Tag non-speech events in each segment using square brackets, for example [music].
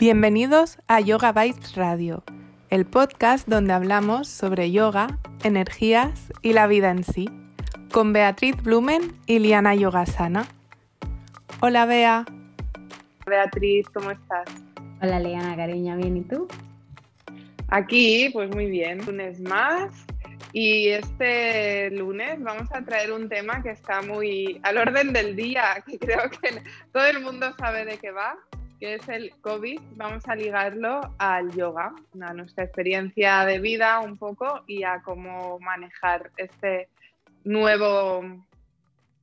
Bienvenidos a Yoga Bites Radio, el podcast donde hablamos sobre yoga, energías y la vida en sí, con Beatriz Blumen y Liana Yogasana. Hola Bea. Beatriz, ¿cómo estás? Hola Liana, cariño, bien, ¿y tú? Aquí, pues muy bien, lunes más. Y este lunes vamos a traer un tema que está muy al orden del día, que creo que todo el mundo sabe de qué va, que es el COVID, vamos a ligarlo al yoga, a nuestra experiencia de vida un poco y a cómo manejar este nuevo,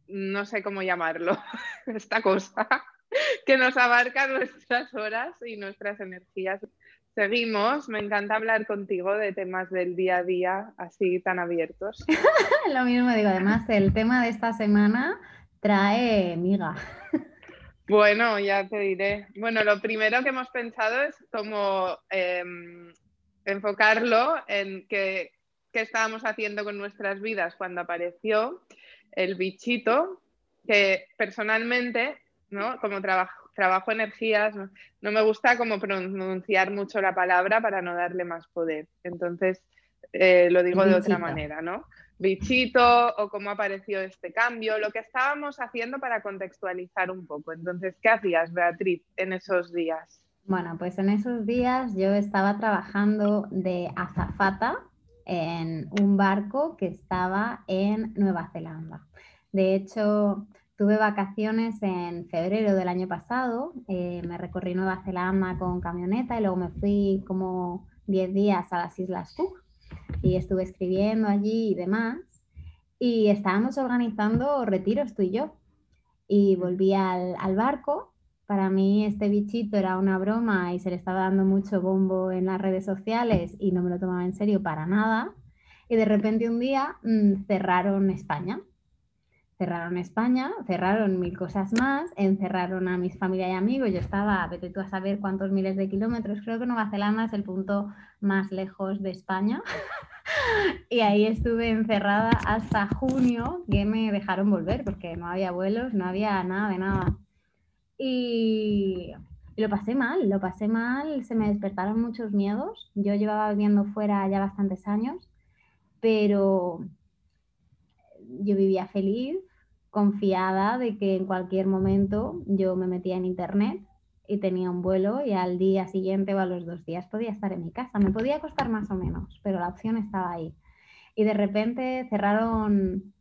no sé cómo llamarlo, [laughs] esta cosa que nos abarca nuestras horas y nuestras energías. Seguimos, me encanta hablar contigo de temas del día a día así tan abiertos. [laughs] Lo mismo digo, además el tema de esta semana trae miga. [laughs] Bueno, ya te diré. Bueno, lo primero que hemos pensado es cómo em, enfocarlo en qué, estábamos haciendo con nuestras vidas cuando apareció el bichito, que personalmente, ¿no? como trabajo, trabajo energías, ¿no? me gusta como pronunciar mucho la palabra para no darle más poder. Entonces, eh, lo digo de otra manera, ¿no? Bichito o cómo apareció este cambio, lo que estábamos haciendo para contextualizar un poco. Entonces, ¿qué hacías, Beatriz, en esos días? Bueno, pues en esos días yo estaba trabajando de azafata en un barco que estaba en Nueva Zelanda. De hecho, tuve vacaciones en febrero del año pasado, eh, me recorrí Nueva Zelanda con camioneta y luego me fui como 10 días a las Islas Cook y estuve escribiendo allí y demás. Y estábamos organizando retiros tú y yo. Y volví al, al barco. Para mí este bichito era una broma y se le estaba dando mucho bombo en las redes sociales y no me lo tomaba en serio para nada. Y de repente un día mm, cerraron España cerraron España, cerraron mil cosas más, encerraron a mis familia y amigos. Yo estaba, vete tú a saber cuántos miles de kilómetros. Creo que Nueva Zelanda es el punto más lejos de España. [laughs] [laughs] y ahí estuve encerrada hasta junio, que me dejaron volver porque no había vuelos, no había nada de nada. Y, lo pasé mal, lo pasé mal, se me despertaron muchos miedos. Yo llevaba viviendo fuera ya bastantes años, pero yo vivía feliz, confiada de que en cualquier momento yo me metía en internet y tenía un vuelo y al día siguiente o a los dos días podía estar en mi casa. Me podía costar más o menos, pero la opción estaba ahí. Y de repente cerraron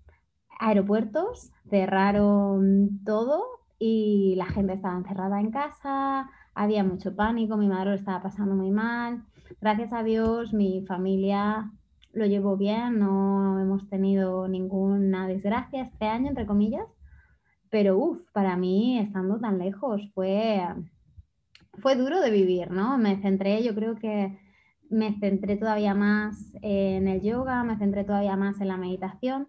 aeropuertos, cerraron todo y la gente estaba encerrada en casa, había mucho pánico, mi madre lo estaba pasando muy mal. Gracias a Dios mi familia lo llevo bien, no hemos tenido ninguna desgracia este año, entre comillas, pero uff, para mí estando tan lejos fue, fue duro de vivir, ¿no? Me centré, yo creo que me centré todavía más en el yoga, me centré todavía más en la meditación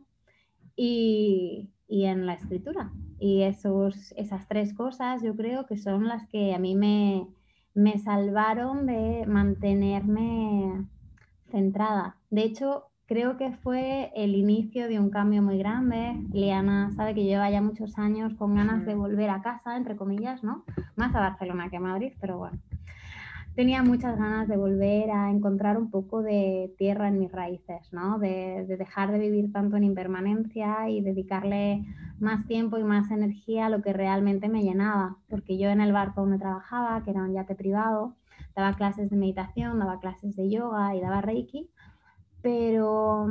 y, y en la escritura. Y esos, esas tres cosas yo creo que son las que a mí me, me salvaron de mantenerme centrada. De hecho, creo que fue el inicio de un cambio muy grande. Liana sabe que lleva ya muchos años con ganas de volver a casa, entre comillas, ¿no? Más a Barcelona que a Madrid, pero bueno. Tenía muchas ganas de volver a encontrar un poco de tierra en mis raíces, ¿no? De, de dejar de vivir tanto en impermanencia y dedicarle más tiempo y más energía a lo que realmente me llenaba. Porque yo en el barco donde trabajaba, que era un yate privado, daba clases de meditación, daba clases de yoga y daba reiki, pero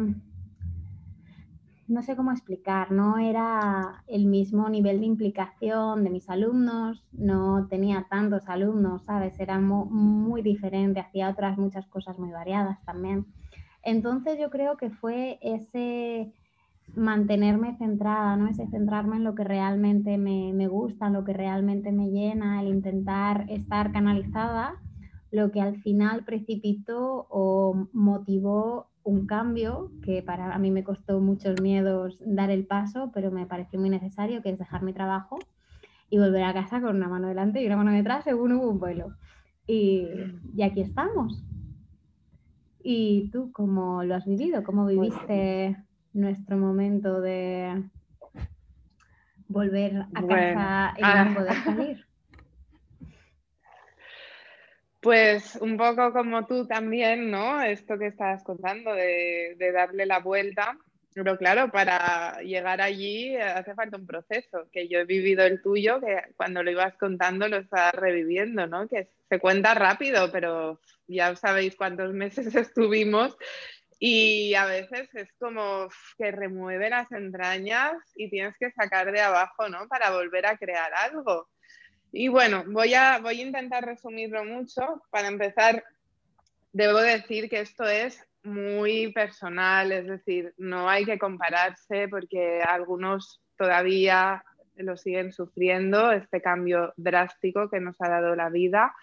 no sé cómo explicar, no era el mismo nivel de implicación de mis alumnos, no tenía tantos alumnos, ¿sabes? Era muy, diferente, hacía otras muchas cosas muy variadas también. Entonces yo creo que fue ese mantenerme centrada, ¿no? Ese centrarme en lo que realmente me, me gusta, lo que realmente me llena, el intentar estar canalizada lo que al final precipitó o motivó un cambio que para mí me costó muchos miedos dar el paso, pero me pareció muy necesario, que es dejar mi trabajo y volver a casa con una mano delante y una mano detrás según hubo un vuelo. Y, y aquí estamos. ¿Y tú cómo lo has vivido? ¿Cómo viviste nuestro momento de volver a casa y no poder salir? Pues un poco como tú también, ¿no? Esto que estabas contando de, darle la vuelta. Pero claro, para llegar allí hace falta un proceso, que yo he vivido el tuyo, que cuando lo ibas contando lo estabas reviviendo, ¿no? Que se cuenta rápido, pero ya sabéis cuántos [laughs] meses estuvimos y a veces es como que remueve las entrañas y tienes que sacar de abajo, ¿no? Para volver a crear algo. Y bueno, voy a, voy a intentar resumirlo mucho. Para empezar, debo decir que esto es muy personal, es decir, no hay que compararse porque algunos todavía lo siguen sufriendo, este cambio drástico que nos ha dado la vida.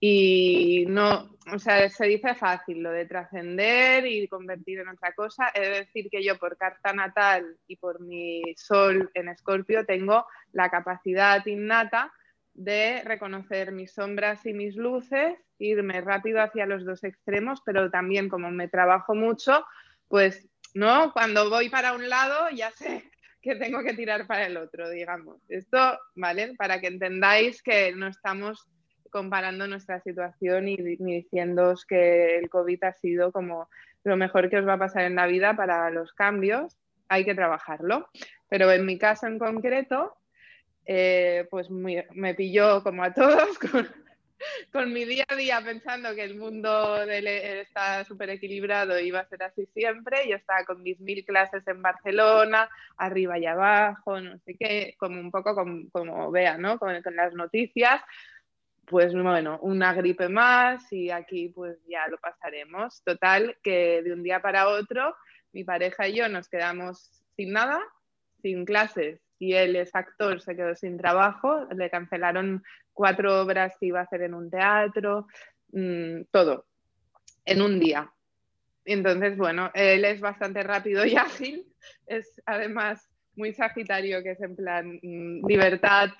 Y no, o sea, se dice fácil lo de trascender y convertir en otra cosa. Es decir, que yo por carta natal y por mi sol en Escorpio tengo la capacidad innata de reconocer mis sombras y mis luces, irme rápido hacia los dos extremos, pero también como me trabajo mucho, pues, ¿no? Cuando voy para un lado ya [laughs] sé que tengo que tirar para el otro, digamos. Esto, ¿vale? Para que entendáis que no estamos comparando nuestra situación y, ni diciéndoos que el COVID ha sido como lo mejor que os va a pasar en la vida para los cambios, hay que trabajarlo. Pero en mi caso en concreto, eh, pues me pilló como a todos [laughs] con, mi día a día pensando que el mundo está súper equilibrado y iba a ser así siempre. Yo estaba con mis mil clases en Barcelona, arriba y abajo, no sé qué, como un poco como, vea, ¿no? Con, con las noticias. Pues bueno, una gripe más y aquí pues ya lo pasaremos. Total, que de un día para otro mi pareja y yo nos quedamos sin nada, sin clases, y él es actor, se quedó sin trabajo, le cancelaron cuatro obras que iba a hacer en un teatro, mm, todo, en un día. Entonces, bueno, él es bastante rápido y [laughs] ágil, es además muy sagitario, que es en plan mm, libertad,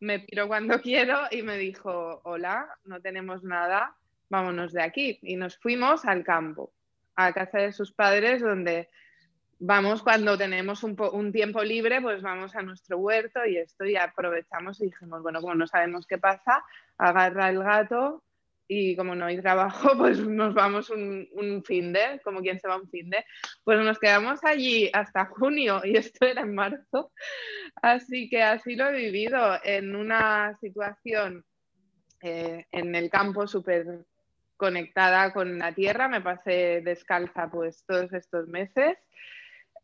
me piro cuando quiero y me dijo, hola, no tenemos nada, vámonos de aquí. Y nos fuimos al campo, a casa de sus padres, donde vamos cuando tenemos un, tiempo libre, pues vamos a nuestro huerto y esto y aprovechamos y dijimos, bueno, como no sabemos qué pasa, agarra el gato y como no hay trabajo, [laughs] pues nos vamos un, un fin de, como quien se va un fin de, pues nos quedamos allí hasta junio y [laughs] esto era en marzo, así que así lo he vivido en una situación eh, en el campo súper conectada con la tierra, me pasé descalza pues todos estos meses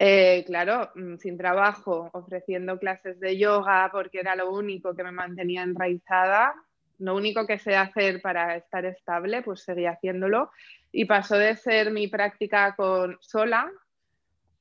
eh, claro, mm, sin trabajo, ofreciendo clases de yoga porque era lo único que me mantenía enraizada, lo único que sé hacer para estar estable, pues seguía haciéndolo. Y pasó de ser mi práctica con sola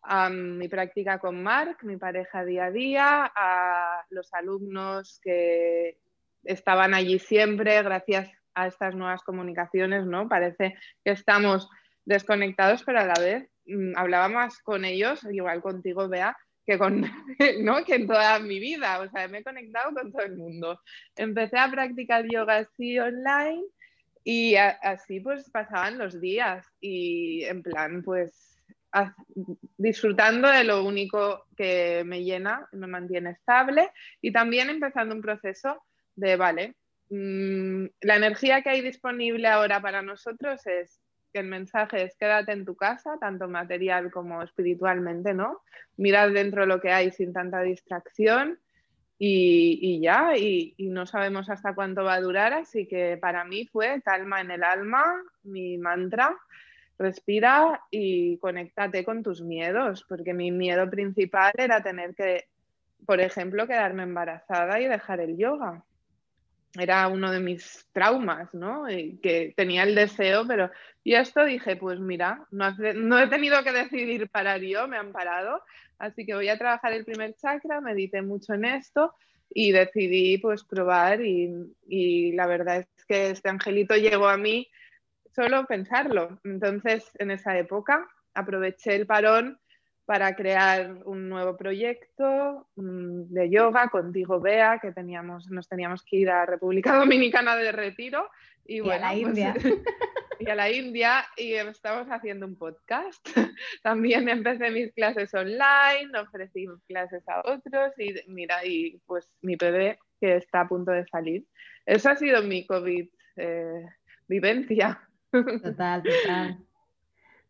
a mi práctica con Mark, mi pareja día a día, a los alumnos que estaban allí siempre gracias a estas nuevas comunicaciones, ¿no? Parece que estamos desconectados, pero a la vez hablaba más con ellos, igual contigo, Bea, que, con, [laughs] ¿no? que en toda mi vida. O sea, me he conectado con todo el mundo. Empecé a practicar yoga así online y así pues pasaban los días y en plan pues disfrutando de lo único que me llena, me mantiene estable y también empezando un proceso de, vale, mm, la energía que hay disponible ahora para nosotros es que el mensaje es quédate en tu casa, tanto material como espiritualmente, ¿no? Mirad dentro lo que hay sin tanta distracción y, ya, y, no sabemos hasta cuánto va a durar, así que para mí fue calma en el alma, mi mantra, respira y conéctate con tus miedos, porque mi miedo principal era tener que, por ejemplo, quedarme embarazada y dejar el yoga era uno de mis traumas, ¿no? Y que tenía el deseo, pero y esto dije, pues mira, no, he tenido que decidir parar yo, me han parado, así que voy a trabajar el primer chakra, medité mucho en esto y decidí pues probar y, y la verdad es que este angelito llegó a mí solo pensarlo. Entonces, en esa época aproveché el parón para crear un nuevo proyecto mm, de yoga contigo, Bea, que teníamos, nos teníamos que ir a República [laughs] Dominicana de retiro y, a la India. Pues, [laughs] y a la India y estamos haciendo un podcast. [laughs] También empecé mis clases online, ofrecí clases a otros y mira, y pues mi bebé que está a punto de salir. Eso ha sido mi COVID. Eh, vivencia. [laughs] Total, total.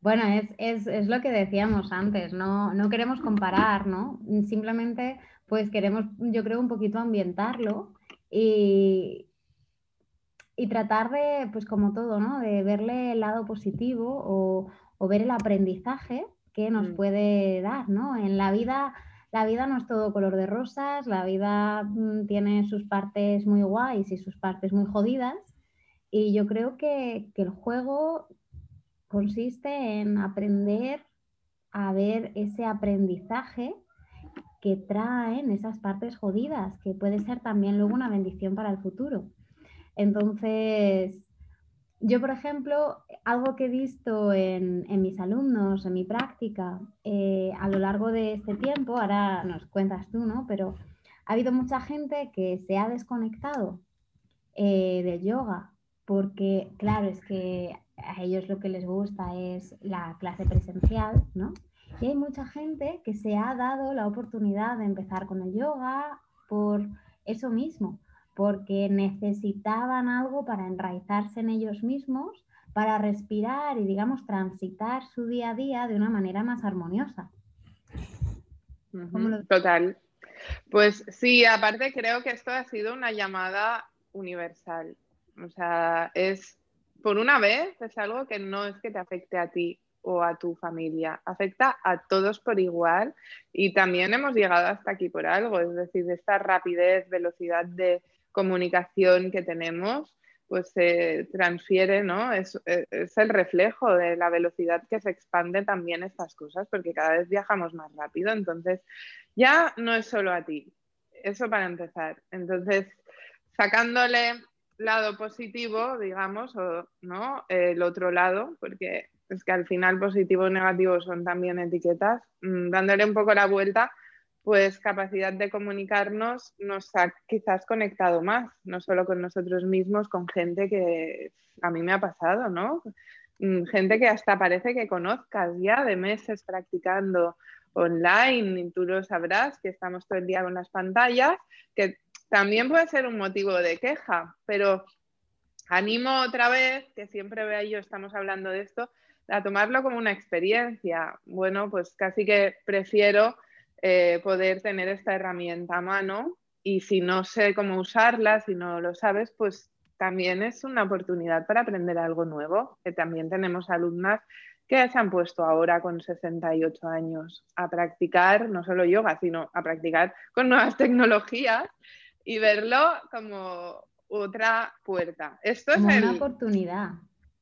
Bueno, es, lo que decíamos antes, no, no queremos comparar, ¿no? Simplemente pues queremos, yo creo, un poquito ambientarlo y, y tratar de, pues como todo, ¿no? De verle el lado positivo o, o ver el aprendizaje que nos mm. puede dar, ¿no? En la vida, la vida no es todo color de rosas, la vida mm, tiene sus partes muy guays y sus partes muy jodidas. Y yo creo que, que el juego consiste en aprender a ver ese aprendizaje que traen esas partes jodidas, que puede ser también luego una bendición para el futuro. Entonces, yo, por ejemplo, algo que he visto en, mis alumnos, en mi práctica, eh, a lo largo de este tiempo, ahora nos cuentas tú, ¿no? Pero ha habido mucha gente que se ha desconectado eh, del yoga, porque, claro, es que a ellos lo que les gusta es la clase presencial, ¿no? Y hay mucha gente que se ha dado la oportunidad de empezar con el yoga por eso mismo, porque necesitaban algo para enraizarse en ellos mismos, para respirar y, digamos, transitar su día a día de una manera más armoniosa. Total. Pues sí, aparte creo que esto ha sido una llamada universal. O sea, es por una vez, es algo que no es que te afecte a ti, o a tu familia. Afecta a todos por igual y también hemos llegado hasta aquí por algo, es decir, esta rapidez, velocidad de comunicación que tenemos, pues se transfiere, ¿no? Es, es, el reflejo de la velocidad que se expande también estas cosas, porque cada vez viajamos más rápido, entonces ya no es solo a ti, eso para empezar. Entonces, sacándole lado positivo, digamos, o no, el otro lado, porque es que al final positivo y negativo son también etiquetas, mm, dándole un poco la vuelta, pues capacidad de comunicarnos nos ha quizás conectado más, no solo con nosotros mismos, con gente que a mí me ha pasado, ¿no? Mm, gente que hasta parece que conozcas ya de meses practicando online, y tú lo sabrás, que estamos todo el día con las pantallas, que también puede ser un motivo de queja, pero animo otra vez, que siempre vea yo, estamos hablando de esto, a tomarlo como una experiencia. Bueno, pues casi que prefiero eh, poder tener esta herramienta a mano y si no sé cómo usarla, si no lo sabes, pues también es una oportunidad para aprender algo nuevo, que también tenemos alumnas que se han puesto ahora con 68 años a practicar no solo yoga, sino a practicar con nuevas tecnologías y verlo como otra puerta. Esto es una oportunidad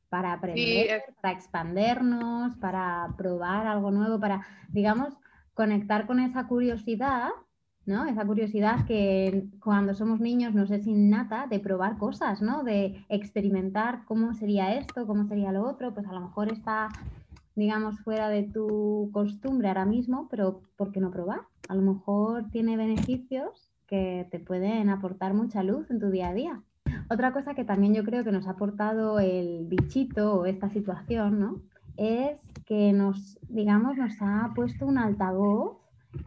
para aprender, para expandernos, para probar algo nuevo, para, digamos, conectar con esa curiosidad, ¿no? Esa curiosidad que cuando somos niños nos es innata de probar cosas, ¿no? De experimentar cómo sería esto, cómo sería lo otro, pues a lo mejor está, digamos, fuera de tu costumbre ahora mismo, pero ¿por qué no probar? A lo mejor tiene beneficios que te pueden aportar mucha luz en tu día a día. Otra cosa que también yo creo que nos ha aportado el bichito o esta situación, ¿no? Es que nos, digamos, nos ha puesto un altavoz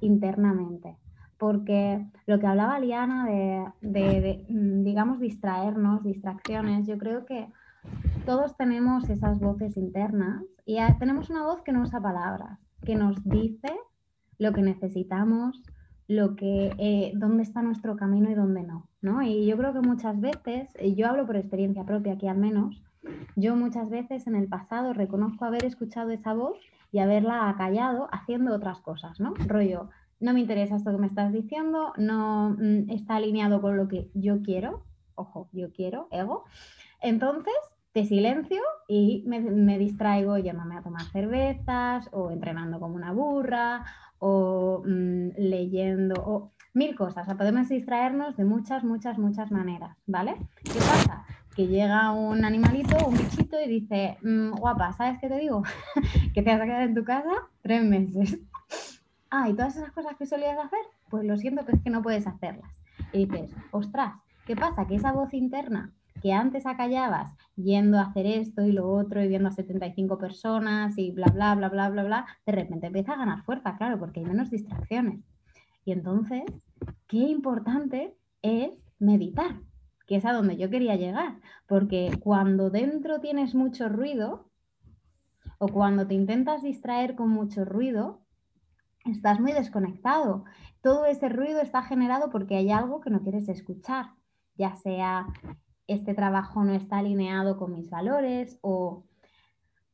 internamente. Porque lo que hablaba Liana de, mm, digamos, distraernos, distracciones, yo creo que todos tenemos esas voces internas y tenemos una voz que no usa palabras, que nos dice lo que necesitamos, lo que, eh, dónde está nuestro camino y dónde no, ¿no? Y yo creo que muchas veces, yo hablo por experiencia propia aquí al menos, yo muchas veces en el pasado reconozco haber escuchado esa voz y haberla acallado haciendo otras cosas, ¿no? Rollo, no me interesa esto que me estás diciendo, no mm, está alineado con lo que yo quiero, ojo, yo quiero, ego. Entonces, te silencio y me, me distraigo yéndome a tomar cervezas o entrenando como una burra o mm, leyendo o mil cosas. O podemos distraernos de muchas, muchas, muchas maneras, ¿vale? ¿Qué pasa? Que llega un animalito, un bichito y dice, mm, guapa, ¿sabes qué te digo? [laughs] que te vas a quedar en tu casa tres meses. [laughs] ah, y todas esas cosas que solías hacer, pues lo siento, que es que no puedes hacerlas. Y dices, ostras, ¿qué pasa? Que esa voz interna que antes acallabas yendo a hacer esto y lo otro y viendo a 75 personas y bla, bla, bla, bla, bla, bla, de repente empieza a ganar fuerza, claro, porque hay menos distracciones. Y entonces, qué importante es meditar, que es a donde yo quería llegar, porque cuando dentro tienes mucho ruido o cuando te intentas distraer con mucho ruido, estás muy desconectado. Todo ese ruido está generado porque hay algo que no quieres escuchar, ya sea este trabajo no está alineado con mis valores o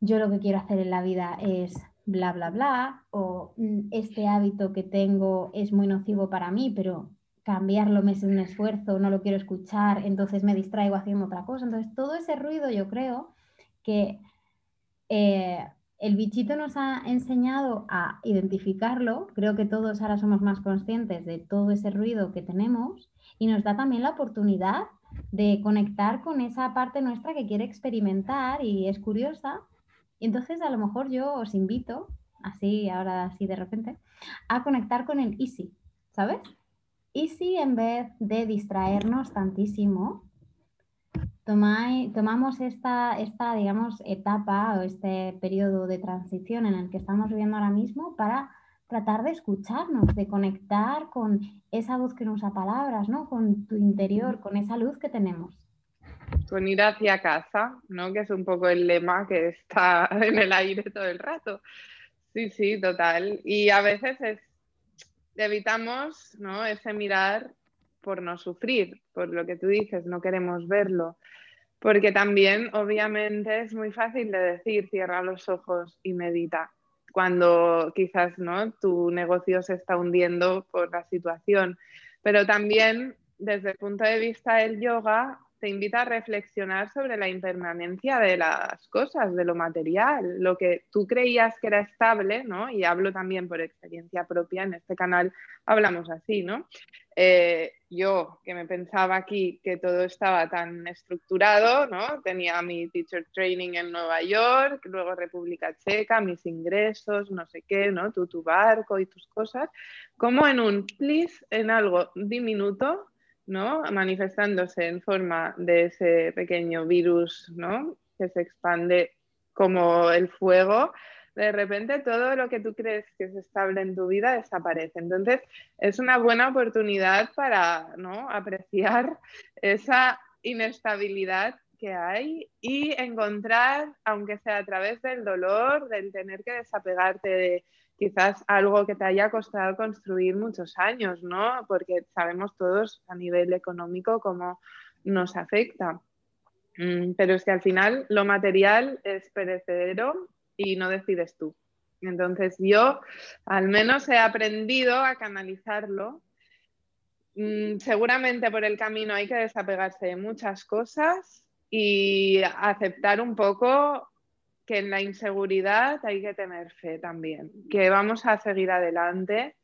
yo lo que quiero hacer en la vida es bla, bla, bla, o mm, este hábito que tengo es muy nocivo para mí, pero cambiarlo me es un esfuerzo, no lo quiero escuchar, entonces me distraigo haciendo otra cosa. Entonces, todo ese ruido yo creo que eh, el bichito nos ha enseñado a identificarlo, creo que todos ahora somos más conscientes de todo ese ruido que tenemos y nos da también la oportunidad de conectar con esa parte nuestra que quiere experimentar y es curiosa entonces, a lo mejor yo os invito, así, ahora así de repente, a conectar con el easy, ¿sabes? Easy en vez de distraernos tantísimo, tomamos esta, esta, digamos, etapa o este periodo de transición en el que estamos viviendo ahora mismo para tratar de escucharnos, de conectar con esa voz que nos da palabras, ¿no? Con tu interior, con esa luz que tenemos con ir hacia casa, ¿no? Que es un poco el lema que está [laughs] en el aire todo el rato. Sí, sí, total. Y a veces es, evitamos. Ese mirar por no sufrir, por lo que tú dices, no queremos verlo. Porque también, obviamente, es muy fácil de decir, cierra los ojos y medita, cuando quizás, ¿no? Tu negocio se está hundiendo por la situación. Pero también, desde el punto de vista del yoga, te invita a reflexionar sobre la impermanencia de las cosas, de lo material, lo que tú creías que era estable, ¿no? Y hablo también por experiencia propia, en este canal hablamos así, ¿no? Eh, yo que me pensaba aquí que todo estaba tan estructurado, ¿no? Tenía mi teacher training en Nueva York, luego República Checa, mis ingresos, no sé qué, ¿no? Tú tu barco y tus cosas, como en un please, en algo diminuto, ¿no? manifestándose en forma de ese pequeño virus ¿no? que se expande como el fuego, de repente todo lo que tú crees que es estable en tu vida desaparece. Entonces es una buena oportunidad para ¿no? apreciar [laughs] esa inestabilidad que hay y encontrar, aunque sea a través del dolor, del tener que desapegarte de quizás algo que te haya costado construir muchos años, ¿no? Porque sabemos todos a nivel económico cómo nos afecta. Mm, pero es que al final lo material es perecedero y no decides tú. Entonces yo al menos he aprendido a canalizarlo. Mm, seguramente por el camino hay que desapegarse de muchas cosas y aceptar un poco que en la inseguridad hay que tener fe también, que vamos a seguir adelante.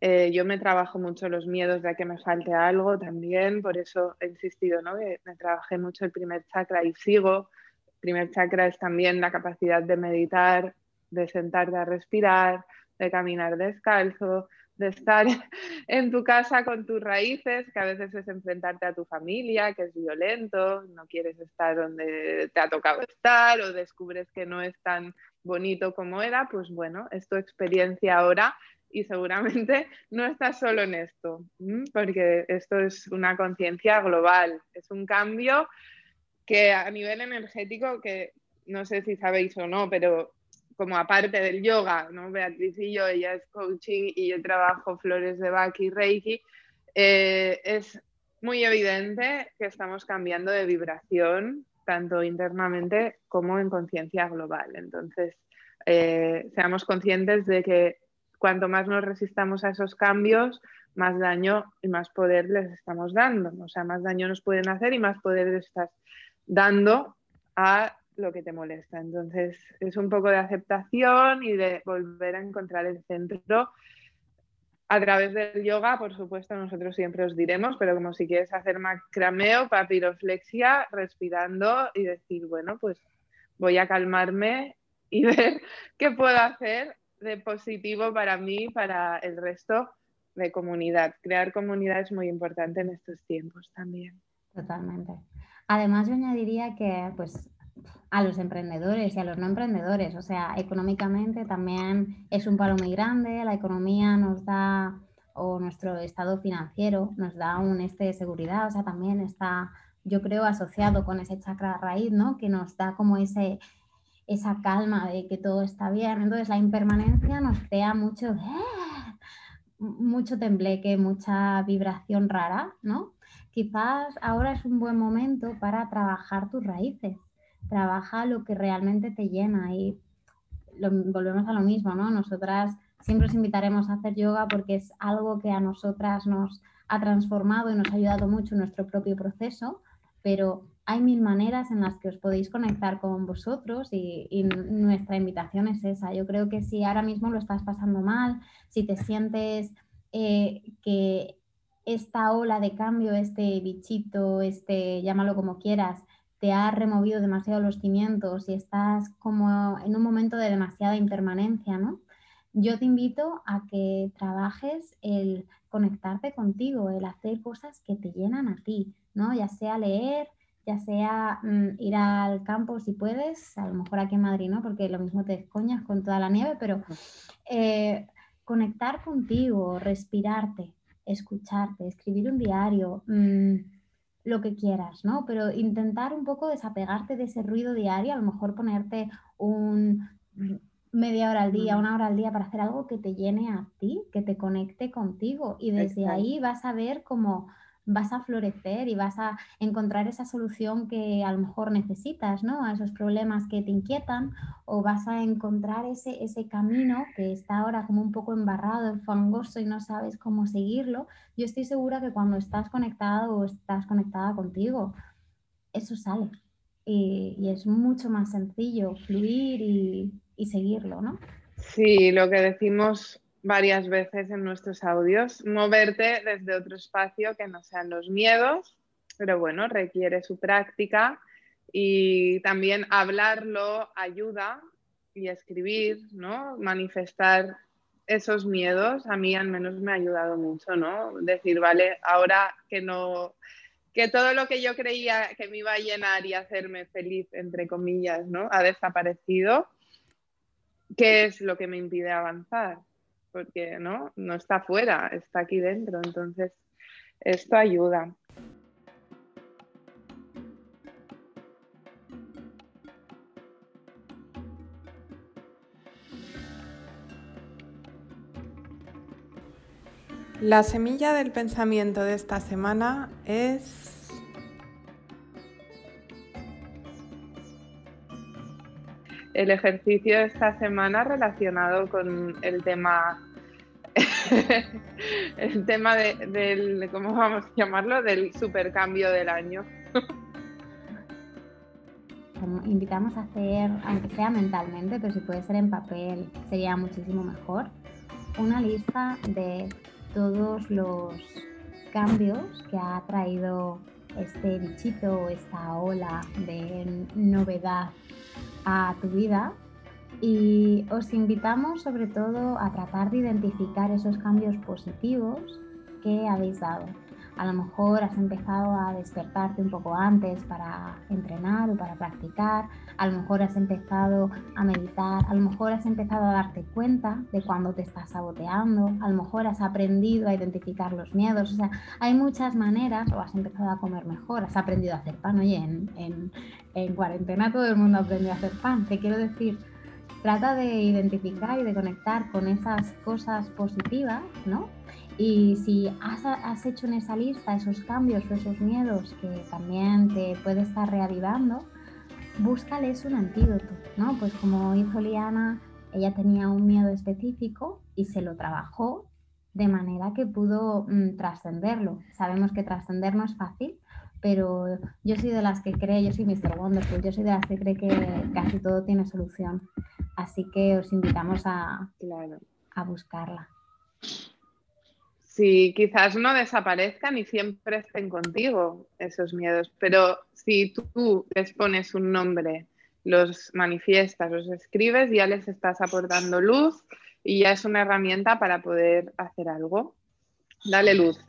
Eh, yo me trabajo mucho los miedos de que me falte algo también, por eso he insistido, ¿no? Que me trabajé mucho el primer chakra y sigo. El primer chakra es también la capacidad de meditar, de sentarte a respirar, de caminar descalzo, de estar [laughs] en tu casa con tus raíces, que a veces es enfrentarte a tu familia, que es violento, no quieres estar donde te ha tocado estar o descubres que no es tan bonito como era, pues bueno, es tu experiencia ahora y seguramente [laughs] no estás solo en esto, porque esto es una conciencia global, es un cambio que a nivel energético, que no sé si sabéis o no, pero como aparte del yoga, ¿no? Beatriz y yo, ella es coaching y yo trabajo flores de Bach y Reiki, eh, es muy evidente que estamos cambiando de vibración, tanto internamente como en conciencia global. Entonces, eh, seamos conscientes de que cuanto más nos resistamos a esos cambios, más daño y más poder les estamos dando. O sea, más daño nos pueden hacer y más poder les estás dando a lo que te molesta. Entonces es un poco de aceptación y de volver a encontrar el centro. A través del yoga, por supuesto, nosotros siempre os diremos, pero como si quieres hacer macrameo, papiroflexia, respirando y decir, bueno, pues voy a calmarme y [laughs] ver qué puedo hacer de positivo para mí, para el resto de comunidad. Crear comunidad es muy importante en estos tiempos también. Totalmente. Además, yo añadiría que pues a los emprendedores y a los no emprendedores. O sea, económicamente también es un palo muy grande, la economía nos da, o nuestro estado financiero nos da un este de seguridad, o sea, también está yo creo, asociado con ese chakra raíz, ¿no? Que nos da como ese, esa calma de que todo está bien. Entonces, la impermanencia nos crea mucho, mucho tembleque, mucha vibración rara, ¿no? Quizás ahora es un buen momento para trabajar tus raíces. Trabaja lo que realmente te llena y volvemos a lo mismo, ¿no? Nosotras siempre os invitaremos a hacer yoga porque es algo que a nosotras nos ha transformado y nos ha ayudado mucho en nuestro propio proceso, pero hay mil maneras en las que os podéis conectar con vosotros y, nuestra invitación es esa. Yo creo que si ahora mismo lo estás pasando mal, si te sientes eh, que esta ola de cambio, este bichito, este, llámalo como quieras, te ha removido demasiado los cimientos y estás como en un momento de demasiada impermanencia, ¿no? Yo te invito a que trabajes el conectarte contigo, el hacer cosas que te llenan a ti, ¿no? Ya sea leer, ya sea mm, ir al campo si puedes, a lo mejor aquí en Madrid, ¿no? Porque lo mismo te descoñas con toda la nieve, pero eh, conectar contigo, respirarte, escucharte, escribir un diario. Mm, lo que quieras, ¿no? Pero intentar un poco desapegarte de ese ruido diario, a lo mejor ponerte un media hora al día, una hora al día para hacer algo que te llene a ti, que te conecte contigo. Y desde ahí vas a ver cómo vas a florecer y vas a encontrar esa solución que a lo mejor necesitas, ¿no? A esos problemas que te inquietan o vas a encontrar ese, ese camino que está ahora como un poco embarrado, fangoso y no sabes cómo seguirlo. Yo estoy segura que cuando estás conectado o estás conectada contigo, eso sale y, y es mucho más sencillo fluir y, y seguirlo, ¿no? Sí, lo que decimos varias veces en nuestros audios, moverte desde otro espacio que no sean los miedos, pero bueno, requiere su práctica y también hablarlo ayuda y escribir, ¿no? Manifestar esos miedos a mí al menos me ha ayudado mucho, ¿no? Decir, vale, ahora que no que todo lo que yo creía que me iba a llenar y hacerme feliz entre comillas, ¿no? ha desaparecido. ¿Qué es lo que me impide avanzar? Porque no, no está fuera, está aquí dentro. Entonces, esto ayuda. La semilla del pensamiento de esta semana es... El ejercicio de esta semana relacionado con el tema [laughs] el tema del, ¿cómo vamos a llamarlo? Del supercambio del año. Invitamos a hacer, aunque sea mentalmente, pero si puede ser en papel, sería muchísimo mejor, una lista de todos los cambios que ha traído este bichito, esta ola de novedad a tu vida y os invitamos sobre todo a tratar de identificar esos cambios positivos que habéis dado. A lo mejor has empezado a despertarte un poco antes para entrenar o para practicar, a lo mejor has empezado a meditar, a lo mejor has empezado a darte cuenta de cuando te estás saboteando, a lo mejor has aprendido a identificar los miedos, o sea, hay muchas maneras, o has empezado a comer mejor, has aprendido a hacer pan, oye, en, en, en cuarentena todo el mundo aprendió a hacer pan, te quiero decir, trata de identificar y de conectar con esas cosas positivas, ¿no? Y si has, hecho en esa lista esos cambios o esos miedos que también te puede estar reavivando, búscales un antídoto, ¿no? Pues como hizo Liana, ella tenía un miedo específico y se lo trabajó de manera que pudo mm, trascenderlo. Sabemos que trascender no es fácil, pero yo soy de las que cree, yo soy Mr. Wonderful, yo soy de las que cree que casi todo tiene solución. Así que os invitamos a, a buscarla. Sí, quizás no desaparezcan y siempre estén contigo esos miedos, pero si tú les pones un nombre, los manifiestas, los escribes, ya les estás aportando luz y ya es una herramienta para poder hacer algo. Dale luz.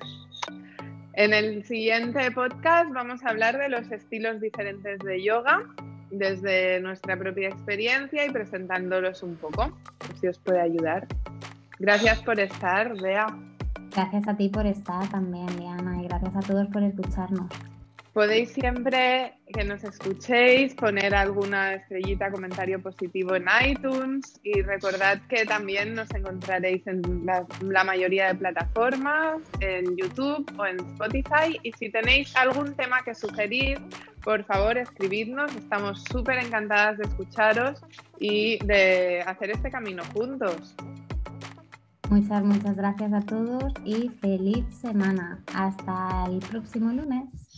En el siguiente podcast vamos a hablar de los estilos diferentes de yoga desde nuestra propia experiencia y presentándolos un poco, si os puede ayudar. Gracias por estar, Bea. Gracias a ti por estar también, Liana, y gracias a todos por escucharnos. Podéis siempre que nos escuchéis poner alguna estrellita, comentario positivo en iTunes y recordad que también nos encontraréis en la, la, mayoría de plataformas, en YouTube o en Spotify. Y si tenéis algún tema que sugerir, por favor escribidnos. Estamos súper encantadas de escucharos y de hacer este camino juntos. Muchas, muchas gracias a todos y feliz semana. Hasta el próximo lunes.